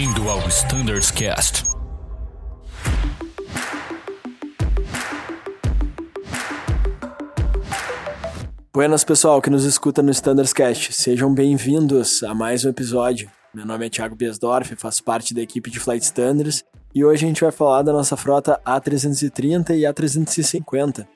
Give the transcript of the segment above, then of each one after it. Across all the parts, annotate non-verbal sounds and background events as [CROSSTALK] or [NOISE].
Bem-vindo ao Standards Cast. Buenas pessoal que nos escuta no Standards Cast, sejam bem-vindos a mais um episódio. Meu nome é Thiago Biesdorf, faço parte da equipe de Flight Standards e hoje a gente vai falar da nossa frota A330 e A350.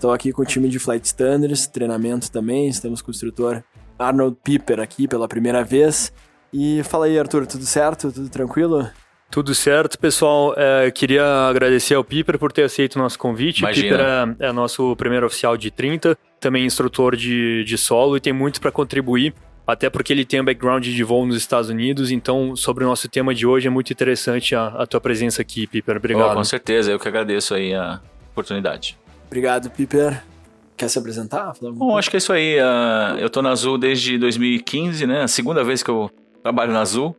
Estou aqui com o time de Flight Standards, treinamento também, estamos com o instrutor Arnold Piper aqui pela primeira vez. E fala aí, Arthur, tudo certo? Tudo tranquilo? Tudo certo, pessoal. É, queria agradecer ao Piper por ter aceito o nosso convite. Imagina. O Piper é, é nosso primeiro oficial de 30, também instrutor de, de solo e tem muito para contribuir, até porque ele tem um background de voo nos Estados Unidos. Então, sobre o nosso tema de hoje, é muito interessante a, a tua presença aqui, Piper. Obrigado. Oh, com certeza, eu que agradeço aí a oportunidade. Obrigado, Piper. Quer se apresentar? Bom, acho que é isso aí. ah, eu tô na Azul desde 2015, né? A segunda vez que eu trabalho na Azul.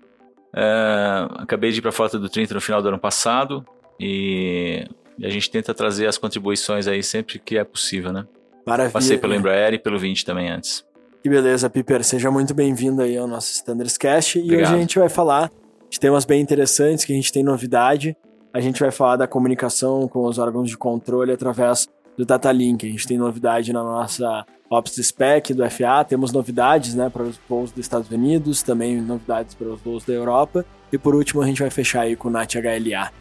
É, acabei de ir para a frota do 30 no final do ano passado e a gente tenta trazer as contribuições aí sempre que é possível, né? Maravilha. Passei pelo Embraer e pelo 20 também antes. Que beleza, Piper. Seja muito bem-vindo aí ao nosso Standards Cast. E Obrigado. hoje a gente vai falar de temas bem interessantes, que a gente tem novidade. A gente vai falar da comunicação com os órgãos de controle através do Data Link. A gente tem novidade na nossa Ops Spec do FA, temos novidades né, para os voos dos Estados Unidos, também novidades para os voos da Europa. E por último, a gente vai fechar aí com o NAT HLA.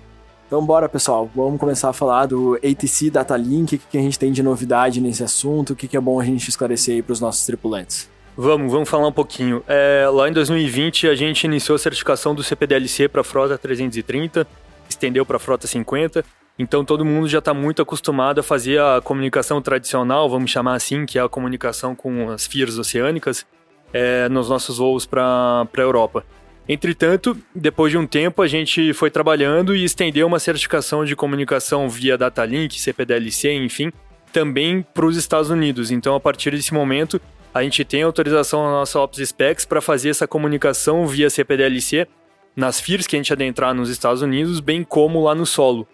Então bora, pessoal. Vamos começar a falar do ATC Data Link, o que a gente tem de novidade nesse assunto, o que é bom a gente esclarecer aí para os nossos tripulantes. Vamos, vamos falar um pouquinho. É, lá em 2020, a gente iniciou a certificação do CPDLC para a frota 330, estendeu para a frota 50. Então todo mundo já está muito acostumado a fazer a comunicação tradicional, vamos chamar assim, que é a comunicação com as FIRs oceânicas, é, nos nossos voos para a Europa. Entretanto, depois de um tempo, a gente foi trabalhando e estendeu uma certificação de comunicação via Datalink, CPDLC, enfim, também para os Estados Unidos. Então, a partir desse momento, a gente tem autorização na nossa Ops Specs para fazer essa comunicação via CPDLC nas FIRs que a gente adentrar nos Estados Unidos, bem como lá no solo.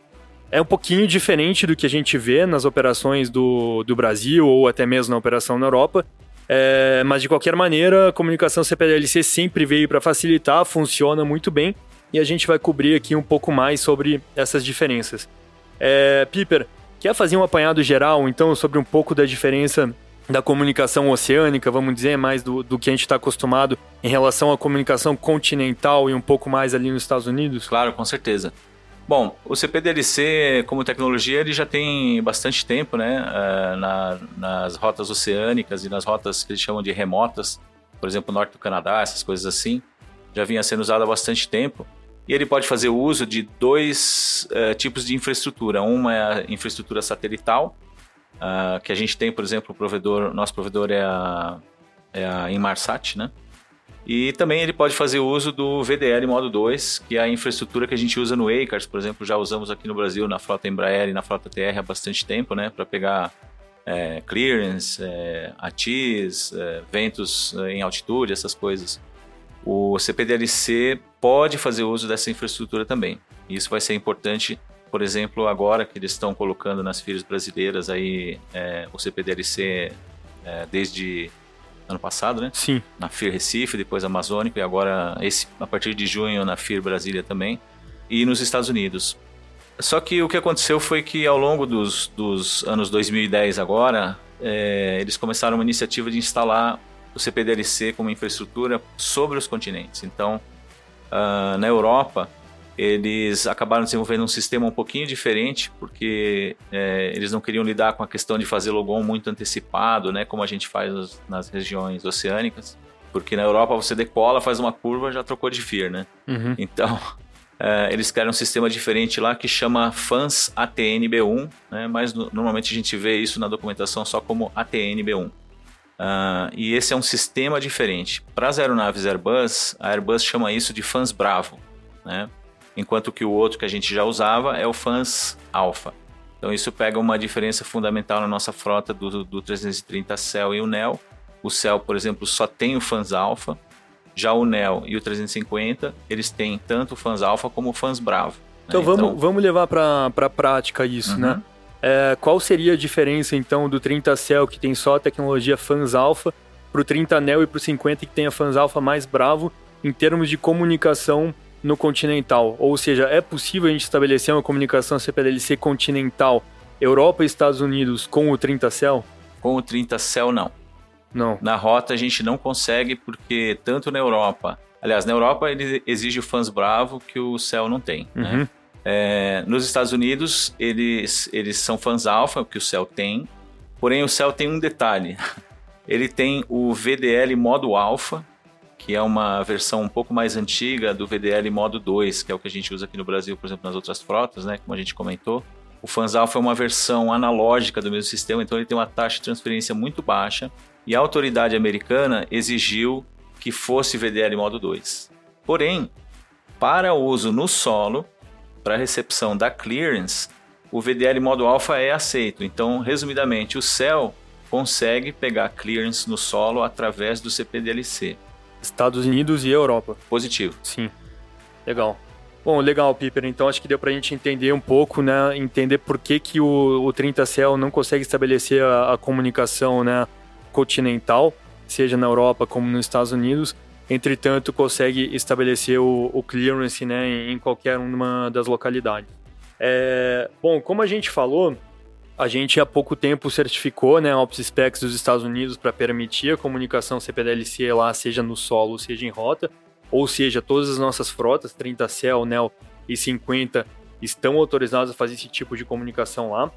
É um pouquinho diferente do que a gente vê nas operações do, do Brasil ou até mesmo na operação na Europa, é, mas de qualquer maneira, a comunicação CPDLC sempre veio para facilitar, funciona muito bem e a gente vai cobrir aqui um pouco mais sobre essas diferenças. É, Piper, quer fazer um apanhado geral então sobre um pouco da diferença da comunicação oceânica, vamos dizer, mais do, do que a gente está acostumado em relação à comunicação continental e um pouco mais ali nos Estados Unidos? Claro, com certeza. Bom, o CPDLC como tecnologia ele já tem bastante tempo, né? eh, na- nas rotas oceânicas e nas rotas que eles chamam de remotas, por exemplo, norte do Canadá, essas coisas assim, já vinha sendo usado há bastante tempo. E ele pode fazer uso de dois eh, tipos de infraestrutura. Uma é a infraestrutura satelital, ah, que a gente tem, por exemplo, o provedor, nosso provedor é a, é a Inmarsat, né? E também ele pode fazer uso do VDL modo 2, que é a infraestrutura que a gente usa no ACARS, por exemplo, já usamos aqui no Brasil na frota Embraer e na frota TR há bastante tempo, né, para pegar é, clearance, é, ATIS, é, ventos é, em altitude, essas coisas. O CPDLC pode fazer uso dessa infraestrutura também. Isso vai ser importante, por exemplo, agora que eles estão colocando nas FIRs brasileiras aí é, o CPDLC é, desde ano passado, né? Sim. na FIR Recife, depois Amazônico e agora esse, a partir de junho na FIR Brasília também e nos Estados Unidos. Só que o que aconteceu foi que ao longo dos, dos anos 2010 agora, é, eles começaram uma iniciativa de instalar o CPDLC como infraestrutura sobre os continentes. Então, ah, na Europa, eles acabaram desenvolvendo um sistema um pouquinho diferente, porque é, eles não queriam lidar com a questão de fazer logon muito antecipado, né, como a gente faz nas- regiões oceânicas. Porque na Europa você decola, faz uma curva, já trocou de FIR, né? Uhum. Então, [LAUGHS] é, eles criaram um sistema diferente lá que chama FANS ATNB1, né? mas no- normalmente a gente vê isso na documentação só como ATNB1. Ah, e esse é um sistema diferente. Para as aeronaves Airbus, a Airbus chama isso de FANS Bravo, né? Enquanto que o outro que a gente já usava é o FANS Alpha. Então isso pega uma diferença fundamental na nossa frota do, do 330 Cell e o NEO. O Cell, por exemplo, só tem o FANS Alpha, já o Neo e o 350, eles têm tanto o fãs alfa como o fãs bravo. né? Então vamos, vamos levar para a prática isso, Uhum. né? É, qual seria a diferença então do 30 Cell que tem só a tecnologia Fans Alpha para o 30 Neo e para o 50 que tem a Fans Alpha mais bravo em termos de comunicação no continental? Ou seja, é possível a gente estabelecer uma comunicação CPDLC continental Europa e Estados Unidos com o 30 Cell? Com o 30 Cell não. Não. Na rota a gente não consegue porque tanto na Europa, aliás, na Europa ele exige o fãs bravo que o Cell não tem. Né? Uhum. Né? É, nos Estados Unidos eles, eles são fãs alfa, que o Cell tem. Porém o Cell tem um detalhe. [LAUGHS] Ele tem o VDL modo alfa, que é uma versão um pouco mais antiga do VDL modo 2, que é o que a gente usa aqui no Brasil, por exemplo, nas outras frotas, né, como a gente comentou. O alfa é uma versão analógica do mesmo sistema, então ele tem uma taxa de transferência muito baixa e a autoridade americana exigiu que fosse VDL modo 2. Porém, para uso no solo, para recepção da clearance, o VDL modo alfa é aceito. Então, resumidamente, o céu consegue pegar clearance no solo através do CPDLC. Estados Unidos e Europa. Positivo. Sim. Legal. Bom, legal, Piper. Então acho que deu para a gente entender um pouco, né? Entender por que, que o, o 30 Cell não consegue estabelecer a, a comunicação, né? continental, seja na Europa como nos Estados Unidos. Entretanto, consegue estabelecer o, o clearance né, em qualquer uma das localidades. É, bom, como a gente falou, a gente há pouco tempo certificou né, a Ops Specs dos Estados Unidos para permitir a comunicação CPDLC lá, seja no solo, seja em rota, ou seja, todas as nossas frotas, 30 Cell, NEL e 50, estão autorizadas a fazer esse tipo de comunicação lá.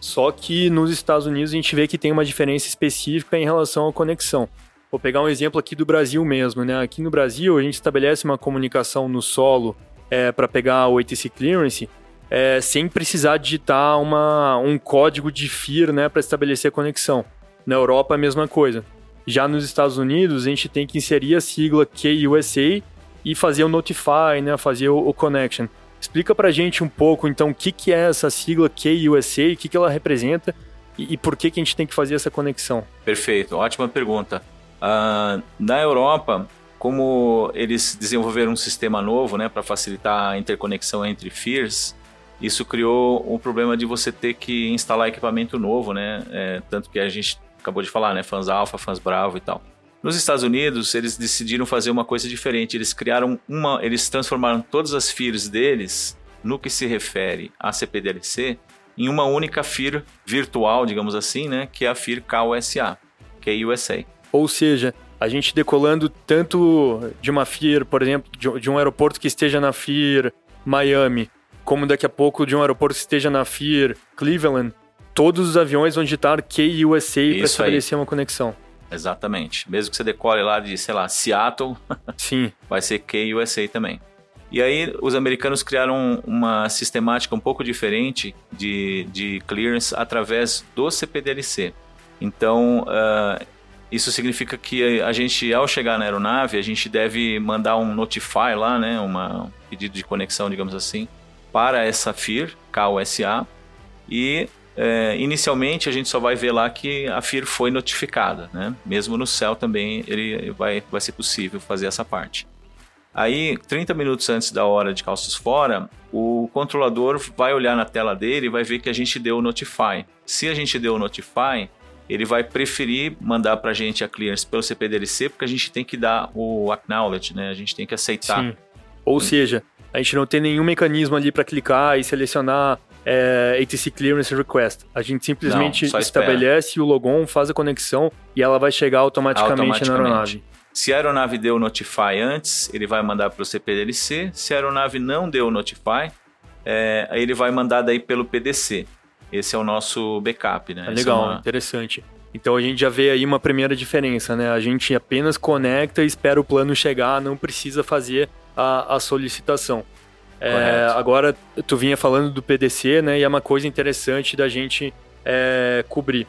Só que nos Estados Unidos a gente vê que tem uma diferença específica em relação à conexão. Vou pegar um exemplo aqui do Brasil mesmo, né? Aqui no Brasil a gente estabelece uma comunicação no solo é, para pegar o ATC Clearance é, sem precisar digitar uma, um código de FIR né, para estabelecer a conexão. Na Europa a mesma coisa. Já nos Estados Unidos a gente tem que inserir a sigla KUSA e fazer o notify, né, fazer o, o connection. Explica pra gente um pouco, então, o que, que é essa sigla KUSA, o que, que ela representa e, e por que, que a gente tem que fazer essa conexão? Perfeito, ótima pergunta. Uh, na Europa, como eles desenvolveram um sistema novo né, para facilitar a interconexão entre FIRs, isso criou um problema de você ter que instalar equipamento novo, né? É, tanto que a gente acabou de falar, né? Fãs alfa, fãs bravo e tal. Nos Estados Unidos, eles decidiram fazer uma coisa diferente. Eles criaram uma. Eles transformaram todas as FIRs deles, no que se refere a CPDLC, em uma única FIR virtual, digamos assim, né? Que é a FIR KUSA, que é USA. Ou seja, a gente decolando tanto de uma FIR, por exemplo, de um aeroporto que esteja na FIR Miami, como daqui a pouco de um aeroporto que esteja na FIR Cleveland, todos os aviões vão digitar KUSA para estabelecer aí. uma conexão. Exatamente. Mesmo que você decore lá de, sei lá, Seattle, [LAUGHS] Sim. vai ser KUSA também. E aí os americanos criaram uma sistemática um pouco diferente de, de clearance através do CPDLC. Então, uh, isso significa que a gente, ao chegar na aeronave, a gente deve mandar um notify lá, né, uma, um pedido de conexão, digamos assim, para essa FIR, KUSA, e é, inicialmente a gente só vai ver lá que a FIR foi notificada, né? Mesmo no céu também ele vai, vai ser possível fazer essa parte. Aí, 30 minutos antes da hora de calços fora, o controlador vai olhar na tela dele e vai ver que a gente deu o notify. Se a gente deu o notify, ele vai preferir mandar para a gente a clearance pelo CPDLC, porque a gente tem que dar o acknowledge, né? A gente tem que aceitar. Sim. Ou seja, a gente não tem nenhum mecanismo ali para clicar e selecionar é, ATC Clearance Request. A gente simplesmente Não, estabelece o logon, faz a conexão e ela vai chegar automaticamente, automaticamente. na aeronave. Se a aeronave deu notify antes, ele vai mandar para o CPDLC. Se a aeronave não deu notify, é, ele vai mandar daí pelo PDC. Esse é o nosso backup, né? É legal, é uma... interessante. Então a gente já vê aí uma primeira diferença, né? A gente apenas conecta e espera o plano chegar, não precisa fazer a, a solicitação. É, agora, tu vinha falando do PDC, né? E é uma coisa interessante da gente é, cobrir.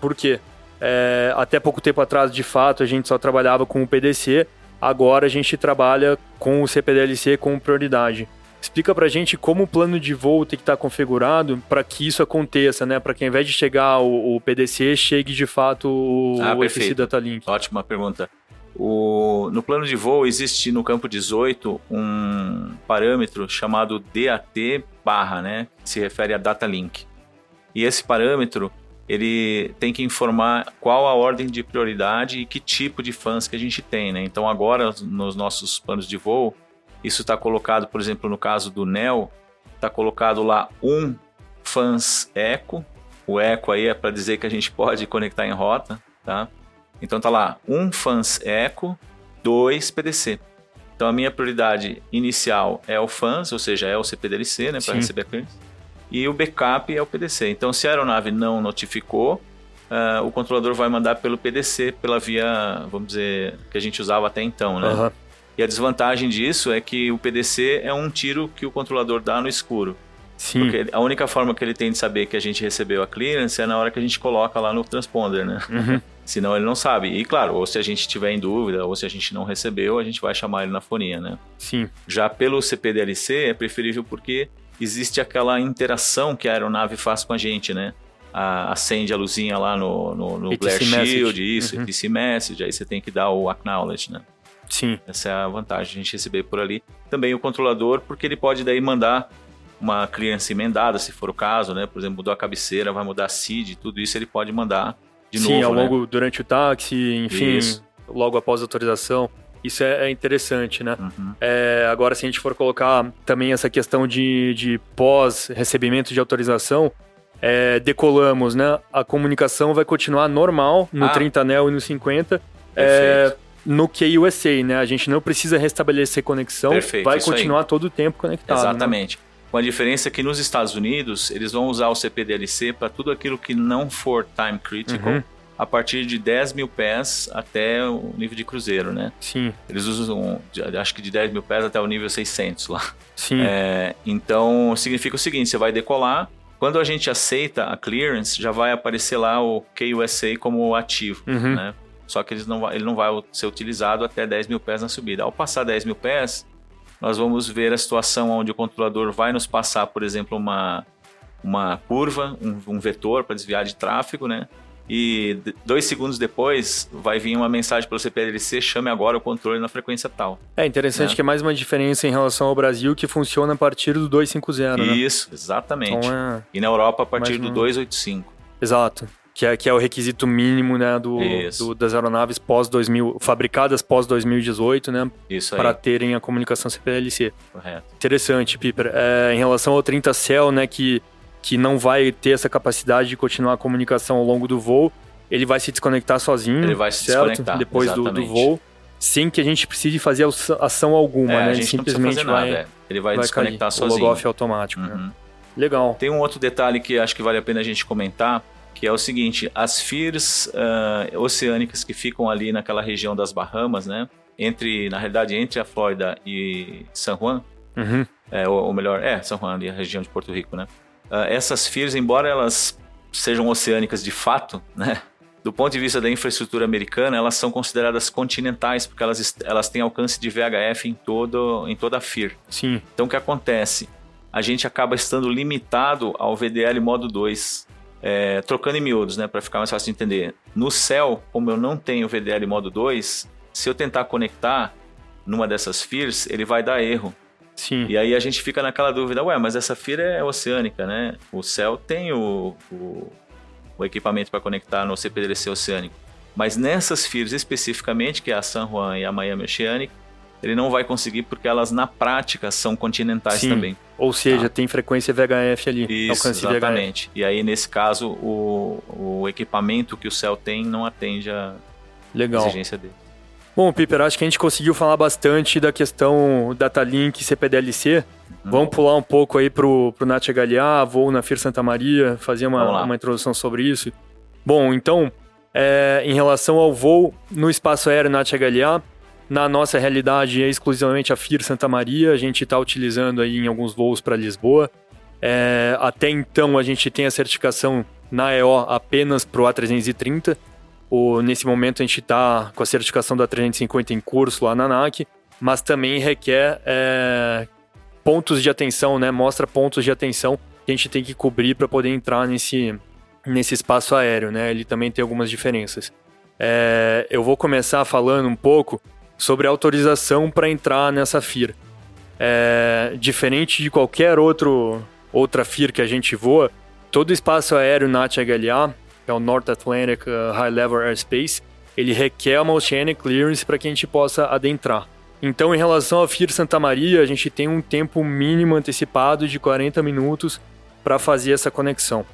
Por quê? É, até pouco tempo atrás, de fato, a gente só trabalhava com o PDC. Agora a gente trabalha com o CPDLC com prioridade. Explica pra gente como o plano de voo tem que estar configurado para que isso aconteça, né? Para que ao invés de chegar o, o PDC, chegue de fato o, ah, o Data Link. Ótima pergunta. O, no plano de voo existe no campo 18 um parâmetro chamado DAT barra, né? Que se refere a data link. E esse parâmetro ele tem que informar qual a ordem de prioridade e que tipo de fãs que a gente tem, né? Então agora nos nossos planos de voo, isso está colocado, por exemplo, no caso do NEL, está colocado lá um fãs eco. O eco aí é para dizer que a gente pode conectar em rota, tá? Então tá lá um fãs eco, dois PDC. Então a minha prioridade inicial é o fãs, ou seja, é o CPDLC, né, para receber a clearance e o backup é o PDC. Então, se a aeronave não notificou, uh, o controlador vai mandar pelo PDC, pela via, vamos dizer, que a gente usava até então, né? Uhum. E a desvantagem disso é que o PDC é um tiro que o controlador dá no escuro. Sim. Porque a única forma que ele tem de saber que a gente recebeu a clearance é na hora que a gente coloca lá no transponder, né? Uhum. [LAUGHS] Senão ele não sabe. E claro, ou se a gente tiver em dúvida, ou se a gente não recebeu, a gente vai chamar ele na fonia, né? Sim. Já pelo CPDLC é preferível porque existe aquela interação que a aeronave faz com a gente, né? A, acende a luzinha lá no, no, no Blair Shield, isso, uhum. ETC Message, aí você tem que dar o Acknowledge, né? Sim. Essa é a vantagem de a gente receber por ali. Também o controlador, porque ele pode daí mandar uma clearance emendada, se for o caso, né? Por exemplo, mudou a cabeceira, vai mudar a CID, tudo isso ele pode mandar de Sim, novo, ao né? longo, durante o táxi, enfim, isso. logo após a autorização. Isso é, é interessante, né? Uhum. É, agora, se a gente for colocar também essa questão de, de pós-recebimento de autorização, é, decolamos, né? A comunicação vai continuar normal no ah. 30 anel e no 50. É, no KUSA, né? A gente não precisa restabelecer conexão, Perfeito, vai continuar aí. todo o tempo conectado. Né? Exatamente. Né? Com a diferença que nos Estados Unidos, eles vão usar o CPDLC para tudo aquilo que não for time critical. Uhum a partir de 10 mil pés até o nível de cruzeiro, né? Sim. Eles usam, acho que de 10 mil pés até o nível 600 lá. Sim. É, então, significa o seguinte, você vai decolar, quando a gente aceita a clearance, já vai aparecer lá o KUSA como ativo, uhum. né? Só que ele não, ele não vai ser utilizado até 10 mil pés na subida. Ao passar 10 mil pés, nós vamos ver a situação onde o controlador vai nos passar, por exemplo, uma, uma curva, um, um vetor para desviar de tráfego, né? e dois segundos depois vai vir uma mensagem pelo CPLC, chame agora o controle na frequência tal. É interessante né? que é mais uma diferença em relação ao Brasil que funciona a partir do 250, né? Isso, exatamente. Então é... E na Europa a partir do 285. Exato. Que é, que é o requisito mínimo né, do, do das aeronaves pós 2000, fabricadas pós 2018, né? Isso Para terem a comunicação CPLC. Correto. Interessante, Piper. É, em relação ao 30 Cell, né, que que não vai ter essa capacidade de continuar a comunicação ao longo do voo, ele vai se desconectar sozinho. Ele vai se certo? desconectar. Depois do, do, voo, sem que a gente precise fazer ação alguma, é, né? Ele simplesmente vai, nada, é. Ele vai, vai desconectar cair. sozinho. O logoff automático. Né? Uhum. Né? Legal. Tem um outro detalhe que acho que vale a pena a gente comentar, que é o seguinte: as FIRs uh, oceânicas que ficam ali naquela região das Bahamas, né? Entre, na realidade, entre a Flórida e San Juan, uhum. é, ou, ou, melhor, é, San Juan ali, a região de Porto Rico, né? uh, essas FIRs, embora elas sejam oceânicas de fato, né? Do ponto de vista da infraestrutura americana, elas são consideradas continentais, porque elas, elas têm alcance de VHF em, todo, em toda a FIR. Sim. Então, o que acontece? A gente acaba estando limitado ao VDL modo 2. É, trocando em miúdos, né, para ficar mais fácil de entender. No céu, como eu não tenho VDL modo 2, se eu tentar conectar numa dessas FIRs, ele vai dar erro. Sim. E aí a gente fica naquela dúvida, ué, mas essa FIR é oceânica, né? O céu tem o, o, o equipamento para conectar no CPDLC oceânico. Mas nessas FIRs especificamente, que é a San Juan e a Miami Oceanic, ele não vai conseguir porque elas na prática são continentais Sim. também. Ou seja, tá? tem frequência VHF ali. Isso, exatamente. VHF. E aí, nesse caso, o, o equipamento que o céu tem não atende a Legal. exigência dele. Bom, Piper, acho que a gente conseguiu falar bastante da questão Datalink e CPDLC. Uhum. Vamos pular um pouco aí pro, pro NAT HLA, voo na FIR Santa Maria, fazer uma, uma introdução sobre isso. Bom, então, é, em relação ao voo no espaço aéreo NAT HLA, na nossa realidade é exclusivamente a FIR Santa Maria, a gente está utilizando aí em alguns voos para Lisboa. É, até então a gente tem a certificação na EO apenas para o A330, o, nesse momento a gente está com a certificação da 350 em curso lá na ANAC, mas também requer é, pontos de atenção, né? Mostra pontos de atenção que a gente tem que cobrir para poder entrar nesse, nesse espaço aéreo, né? Ele também tem algumas diferenças. É, eu vou começar falando um pouco sobre autorização para entrar nessa FIR. É, diferente de qualquer outro, outra FIR que a gente voa, todo espaço aéreo NAT-HLA, que é o North Atlantic uh, High Level Airspace, ele requer uma Oceanic Clearance para que a gente possa adentrar. Então, em relação ao FIR Santa Maria, a gente tem um tempo mínimo antecipado de 40 minutos para fazer essa conexão.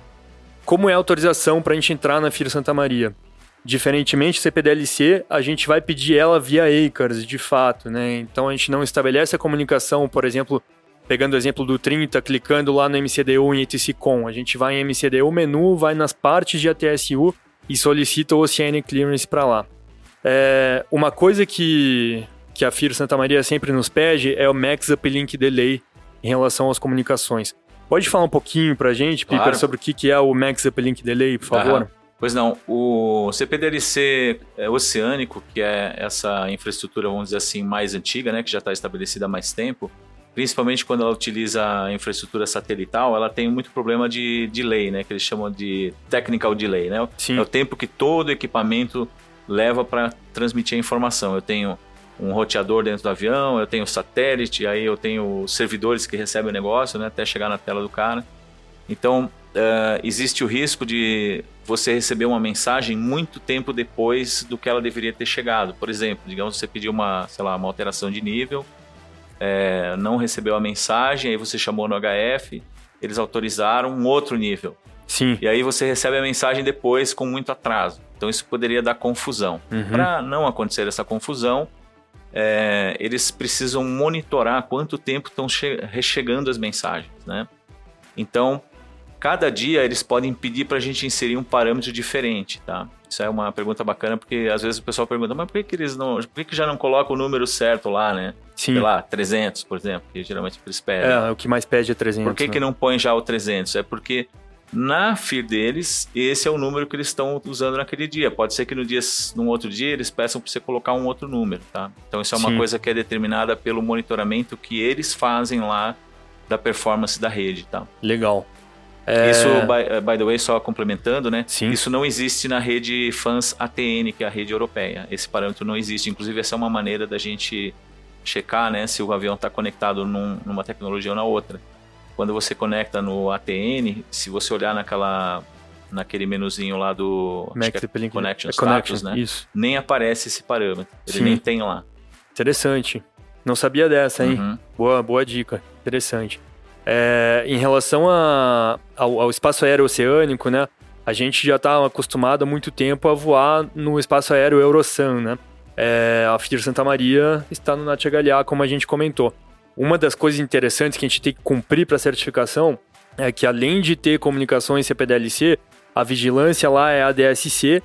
Como é a autorização para a gente entrar na FIR Santa Maria? Diferentemente do CPDLC, a gente vai pedir ela via ACARS, de fato, né? Então a gente não estabelece a comunicação, por exemplo, pegando o exemplo do 30, clicando lá no MCDU em ETCCOM. A gente vai em MCDU menu, vai nas partes de ATSU e solicita o Oceanic Clearance para lá. É, uma coisa que que a FIR Santa Maria sempre nos pede é o Max Uplink Delay em relação às comunicações. Pode falar um pouquinho para a gente, claro. Piper, sobre o que é o Max Uplink Delay, por favor? Pois não, o CPDLC é oceânico, que é essa infraestrutura, vamos dizer assim, mais antiga, né, que já está estabelecida há mais tempo, principalmente quando ela utiliza a infraestrutura satelital, ela tem muito problema de delay, né, que eles chamam de technical delay, né? Sim. É o tempo que todo equipamento leva para transmitir a informação. Eu tenho um roteador dentro do avião, eu tenho satélite, aí eu tenho servidores que recebem o negócio, né, até chegar na tela do cara. Então, uh, existe o risco de você receber uma mensagem muito tempo depois do que ela deveria ter chegado. Por exemplo, digamos você pediu uma, sei lá, uma alteração de nível, é, não recebeu a mensagem, aí você chamou no HF, eles autorizaram um outro nível. Sim. E aí você recebe a mensagem depois com muito atraso. Então isso poderia dar confusão. Uhum. Para não acontecer essa confusão, é, eles precisam monitorar quanto tempo estão rechegando as mensagens, né? Então, cada dia eles podem pedir para a gente inserir um parâmetro diferente, tá? Isso é uma pergunta bacana porque às vezes o pessoal pergunta, mas por que, que eles não, por que, que já não colocam o número certo lá, né? Sim. Sei lá, 300, por exemplo, que geralmente eles pedem. É, o que mais pede é 300. Por que, né? que não põe já o 300? É porque na FIR deles, esse é o número que eles estão usando naquele dia. Pode ser que no dia, num outro dia eles peçam para você colocar um outro número, tá? Então isso é uma Sim. coisa que é determinada pelo monitoramento que eles fazem lá da performance da rede, tá? Legal. É... Isso, by, by, the way, só complementando, né? Sim. Isso não existe na rede FANS ATN, que é a rede europeia. Esse parâmetro não existe. Inclusive, essa é uma maneira da gente checar, né, se o avião está conectado num, numa tecnologia ou na outra. Quando você conecta no ATN, se você olhar naquela naquele menuzinho lá do Mac é Connection é Status, né? Isso. Nem aparece esse parâmetro. Ele Sim. nem tem lá. Interessante. Não sabia dessa, hein? Uhum. Boa, boa dica. Interessante. É, em relação a, ao, ao, espaço aéreo oceânico, né? A gente já está acostumado há muito tempo a voar no espaço aéreo Eurosun, né? É, a FIR Santa Maria está no NATHLA, como a gente comentou. Uma das coisas interessantes que a gente tem que cumprir para a certificação é que além de ter comunicações CPDLC, a vigilância lá é a DSC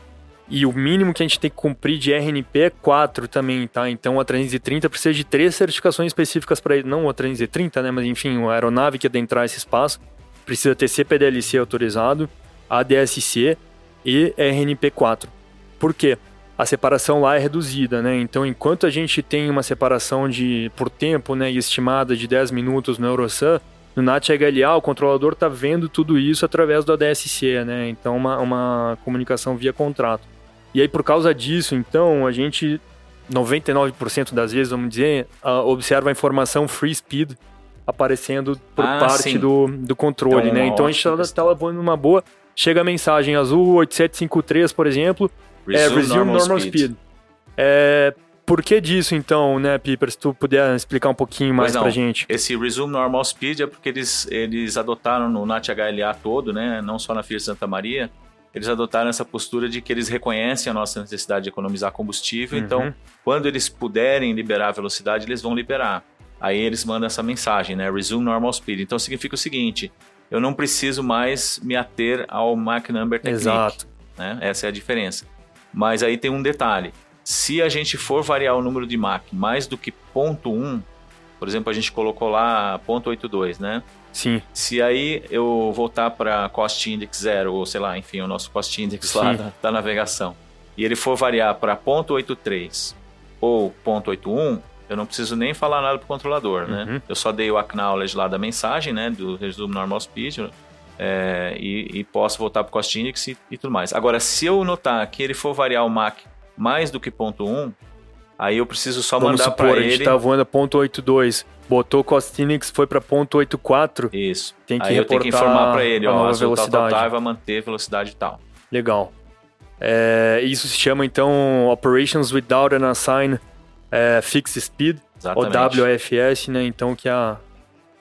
e o mínimo que a gente tem que cumprir de RNP é 4 também, tá? Então a 330 precisa de três certificações específicas para não a 330, né, mas enfim, a aeronave que adentrar esse espaço precisa ter CPDLC autorizado, ADSC e RNP4. Por quê? a separação lá é reduzida, né? Então, enquanto a gente tem uma separação de por tempo, né, estimada de 10 minutos no Eurosun, no NAT-HLA o controlador está vendo tudo isso através do ADSC, né? Então, uma, uma comunicação via contrato. E aí, por causa disso, então, a gente, 99% das vezes, vamos dizer, observa a informação free speed aparecendo por ah, parte do, do controle, então, né? Então, a gente está tá lavando numa boa. Chega a mensagem azul 8753, por exemplo, Resume, é, resume normal, normal speed. speed. É, por que disso, então, né, Piper? Se tu puder explicar um pouquinho mais não, pra gente. Esse Resume Normal Speed é porque eles, eles adotaram no NAT-HLA todo, né, não só na FIR Santa Maria, eles adotaram essa postura de que eles reconhecem a nossa necessidade de economizar combustível, então, uhum. então, quando eles puderem liberar a velocidade, eles vão liberar. Aí eles mandam essa mensagem, né, Resume Normal Speed. Então, significa o seguinte, eu não preciso mais me ater ao Mach Number Technique. Exato. Né? Essa é a diferença. Mas aí tem um detalhe. Se a gente for variar o número de Mach mais do que 0.1, por exemplo, a gente colocou lá 0.82, né? Sim. Se aí eu voltar para Cost Index 0, ou sei lá, enfim, o nosso Cost Index Sim. lá da, da, navegação, e ele for variar para 0.83 ou 0.81, eu não preciso nem falar nada para o controlador, né? Uhum. Eu só dei o acknowledge lá da mensagem, né, do resumo normal speed, é, e, e, posso voltar para o Cost Index e, e, tudo mais. Agora, se eu notar que ele for variar o MAC mais do que ponto 1, Aí eu preciso só Vamos mandar para a gente ele. tá voando a ponto 82, botou Costinix, foi pra ponto 84, Isso. tem que Aí eu tenho que informar para ele, a ó, nova azul tal, tal, velocidade. tal, vai manter velocidade e tal. Legal. É, isso se chama então Operations Without an Assigned é, Fixed Speed, ou Exatamente. WFS, né? Então, que é a,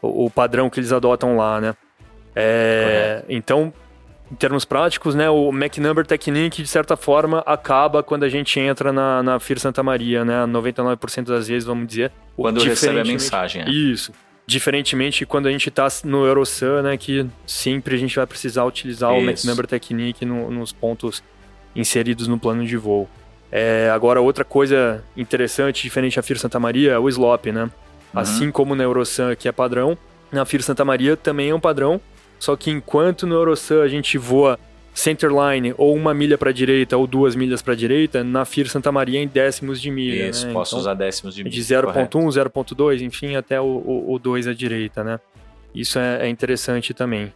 o, o padrão que eles adotam lá, né? É, então, em termos práticos, né? O Mac Number Technique, de certa forma, acaba quando a gente entra na, na FIR Santa Maria, né? 99% das vezes, vamos dizer. O- Quando recebe a mensagem. é. Isso. Diferentemente quando a gente tá no Eurosun, né? Que sempre a gente vai precisar utilizar o Mac Isso. Number Technique no- nos pontos inseridos no plano de voo. É, agora, outra coisa interessante, diferente da FIR Santa Maria, é o slop, né? Uhum. Assim como na Eurosun, que é padrão, na FIR Santa Maria também é um padrão, só que enquanto no Eurosun a gente voa centerline ou uma milha para direita ou duas milhas para direita, na FIR Santa Maria é em décimos de milha. Isso, né? posso Então, usar décimos de de milha, correto. 0.1, 0.2, enfim, até o, o, o 2 à direita, né? Isso é, é interessante também.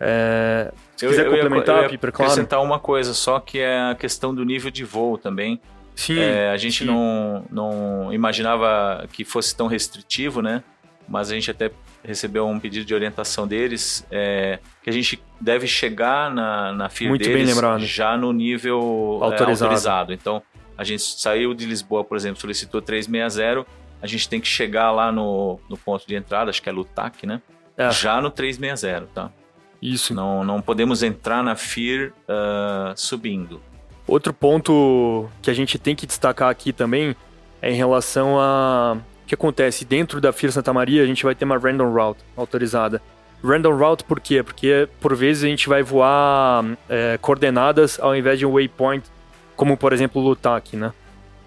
É, se quiser eu ia- complementar, eu ia Piper, claro. acrescentar uma coisa só, que é a questão do nível de voo também. Sim, É, a gente sim. não, não imaginava que fosse tão restritivo, né? Mas a gente até recebeu um pedido de orientação deles, é, que a gente deve chegar na, na FIR Muito bem deles lembrado. já no nível é, Autorizado. autorizado. Então, a gente saiu de Lisboa, por exemplo, solicitou 360, a gente tem que chegar lá no, no ponto de entrada, acho que é Lutac, né? É. Já no 360, tá? isso. Não, não podemos entrar na FIR ah, subindo. Outro ponto que a gente tem que destacar aqui também é em relação a que acontece dentro da FIR Santa Maria, a gente vai ter uma random route autorizada. Random route por quê? Porque por vezes a gente vai voar é, coordenadas ao invés de um waypoint, como por exemplo o Lutac, né?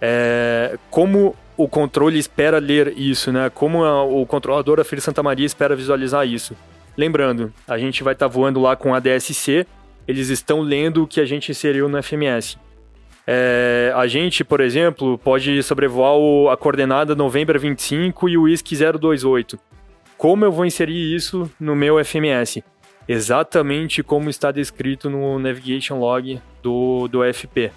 É, como o controle espera ler isso, né? Como a- o controlador da FIR Santa Maria espera visualizar isso? Lembrando, a gente vai estar voando lá com a DSC, eles estão lendo o que a gente inseriu no FMS. É, a gente, por exemplo, pode sobrevoar o- a coordenada November 25 e o ISC 028. Como eu vou inserir isso no meu FMS? Exatamente como está descrito no Navigation Log do, do FP.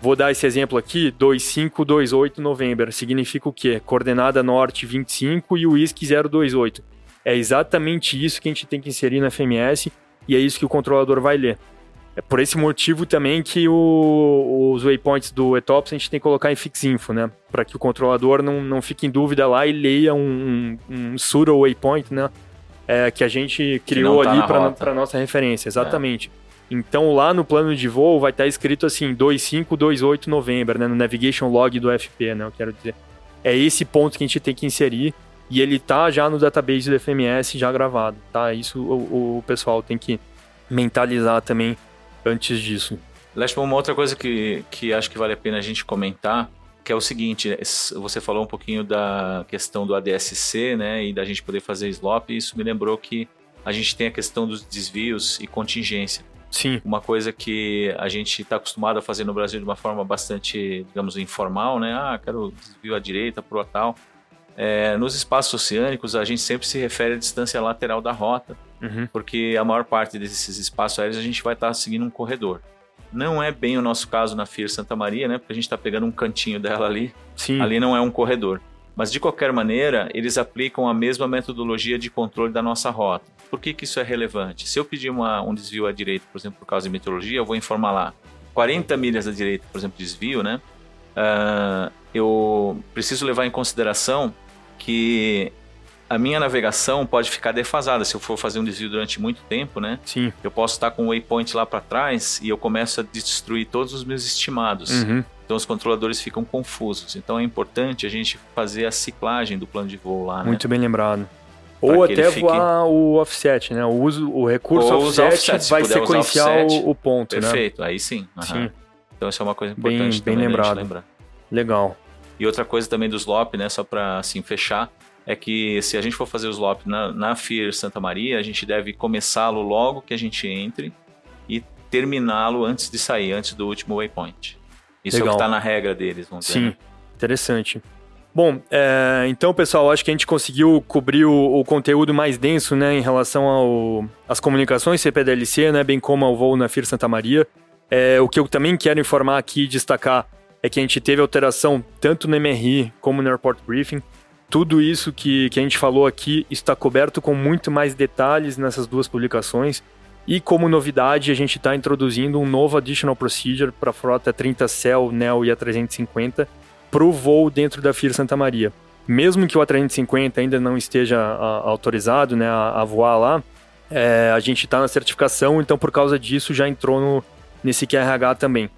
Vou dar esse exemplo aqui, 2528 November. Significa o quê? Coordenada norte 25 e o ISC 028. É exatamente isso que a gente tem que inserir no FMS e é isso que o controlador vai ler. É por esse motivo também que o- os waypoints do ETOPS a gente tem que colocar em fixinfo, né? Para que o controlador não, não fique em dúvida lá e leia um, um, um pseudo waypoint, né? É, que a gente criou tá ali para nossa referência, exatamente. Então lá no plano de voo vai estar escrito assim 2528 November, né? No navigation log do FP, né? Eu quero dizer. É esse ponto que a gente tem que inserir e ele tá já no database do FMS já gravado, tá? Isso o, o pessoal tem que mentalizar também antes disso. Leste, uma outra coisa que, que acho que vale a pena a gente comentar, que é o seguinte, es- você falou um pouquinho da questão do ADSC, né, e da gente poder fazer slop, e isso me lembrou que a gente tem a questão dos desvios e contingência. Sim, Uma coisa que a gente está acostumado a fazer no Brasil de uma forma bastante, digamos, informal, né, ah, quero desvio à direita, pro tal. É, nos espaços oceânicos, a gente sempre se refere à distância lateral da rota, uhum. porque a maior parte desses espaços aéreos a gente vai estar seguindo um corredor. Não é bem o nosso caso na FIR Santa Maria, né? Porque a gente está pegando um cantinho dela ali. sim, Ali não é um corredor. Mas de qualquer maneira, eles aplicam a mesma metodologia de controle da nossa rota. Por que, que isso é relevante? Se eu pedir uma- um desvio à direita, por exemplo, por causa de meteorologia, eu vou informar lá 40 milhas à direita, por exemplo, desvio, né? Ah, eu preciso levar em consideração que a minha navegação pode ficar defasada se eu for fazer um desvio durante muito tempo, né? sim. Eu posso estar com o waypoint lá para trás e eu começo a destruir todos os meus estimados. Uhum. Então os controladores ficam confusos. Então é importante a gente fazer a ciclagem do plano de voo lá, né? Muito bem lembrado. Ou até fique- voar o offset, né? O, uso, o recurso offset, offset, se vai sequenciar offset, o, o ponto, né? Perfeito, aí sim. aham. Sim, Então isso é uma coisa Bem- importante bem gente lembrado. lembrar. legal. E outra coisa também do slop, né, só para assim fechar, é que se a gente for fazer o slop na, na FIR Santa Maria, a gente deve começá-lo logo que a gente entre e terminá-lo antes de sair, antes do último waypoint. Isso é o Legal. que está na regra deles, vamos dizer. Sim, né? interessante. Bom, é, então, pessoal, acho que a gente conseguiu cobrir o, o conteúdo mais denso, né, em relação ao, às comunicações CPDLC, né, bem como ao voo na FIR Santa Maria. É, o que eu também quero informar aqui e destacar é que a gente teve alteração tanto no MRI como no Airport Briefing. Tudo isso que, que a gente falou aqui está coberto com muito mais detalhes nessas duas publicações. E como novidade, a gente está introduzindo um novo Additional Procedure para a frota 30 Cell, NEL e A350 para o voo dentro da FIR Santa Maria. Mesmo que o A350 ainda não esteja a, autorizado né, a, a, voar lá, é, a gente está na certificação, então por causa disso já entrou no, nesse QRH também.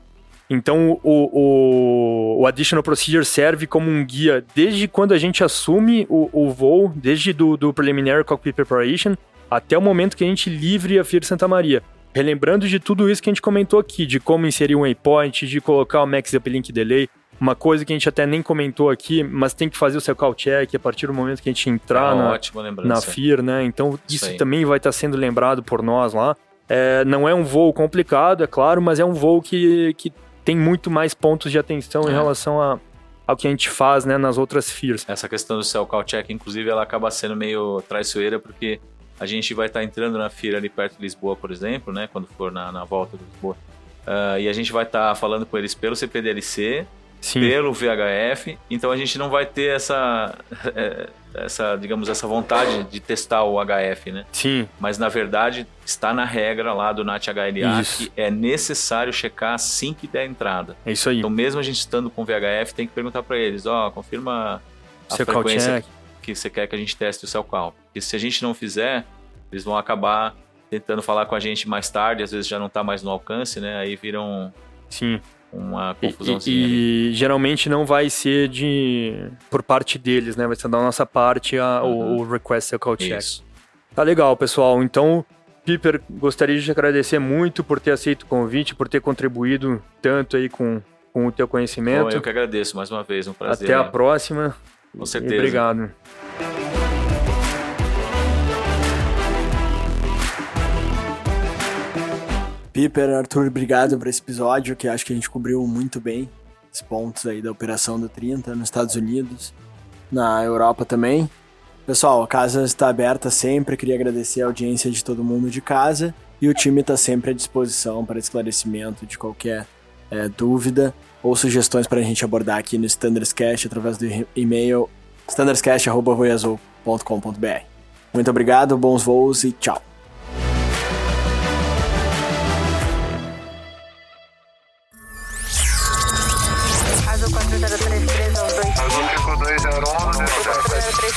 Então, o, o, o, Additional Procedure serve como um guia desde quando a gente assume o, o voo, desde do, do Preliminary Cockpit Preparation, até o momento que a gente livre a FIR Santa Maria. Relembrando de tudo isso que a gente comentou aqui, de como inserir um waypoint, de colocar o Max Uplink Delay, uma coisa que a gente até nem comentou aqui, mas tem que fazer o seu call check a partir do momento que a gente entrar ah, na, na FIR, né? Então isso, isso também vai estar sendo lembrado por nós lá. É, não é um voo complicado, é claro, mas é um voo que, que tem muito mais pontos de atenção é. em relação a, ao que a gente faz né, nas outras FIRs. Essa questão do cell call check, inclusive, ela acaba sendo meio traiçoeira, porque a gente vai estar entrando na FIR ali perto de Lisboa, por exemplo, né, quando for na, na volta de Lisboa, uh, e a gente vai estar falando com eles pelo CPDLC, Sim. pelo VHF, então a gente não vai ter essa, é, essa, digamos, essa vontade de testar o HF, né? Sim. Mas na verdade está na regra lá do NAT-HLA isso. que é necessário checar assim que der a entrada. É isso aí. Então mesmo a gente estando com VHF, tem que perguntar para eles, ó, oh, confirma a Seu frequência que você quer que a gente teste o cell call. Porque se a gente não fizer, eles vão acabar tentando falar com a gente mais tarde, às vezes já não está mais no alcance, né? Aí viram Sim uma confusão E, e, e, geralmente não vai ser de por parte deles, né? Vai ser da nossa parte a, uhum. o, o, request call check. Isso. Tá legal, pessoal. Então, Piper, gostaria de te agradecer muito por ter aceito o convite, por ter contribuído tanto aí com, com o teu conhecimento. Bom, eu que agradeço mais uma vez, um prazer. Até a próxima. Com certeza. Obrigado. Piper, Arthur, obrigado por esse episódio, que acho que a gente cobriu muito bem os pontos aí da operação do 30 nos Estados Unidos, na Europa também. Pessoal, a casa está aberta sempre, queria agradecer a audiência de todo mundo de casa e o time está sempre à disposição para esclarecimento de qualquer é, dúvida ou sugestões para a gente abordar aqui no Standardscast através do e-mail standardscast.voiazul.com.br. Muito obrigado, bons voos e tchau!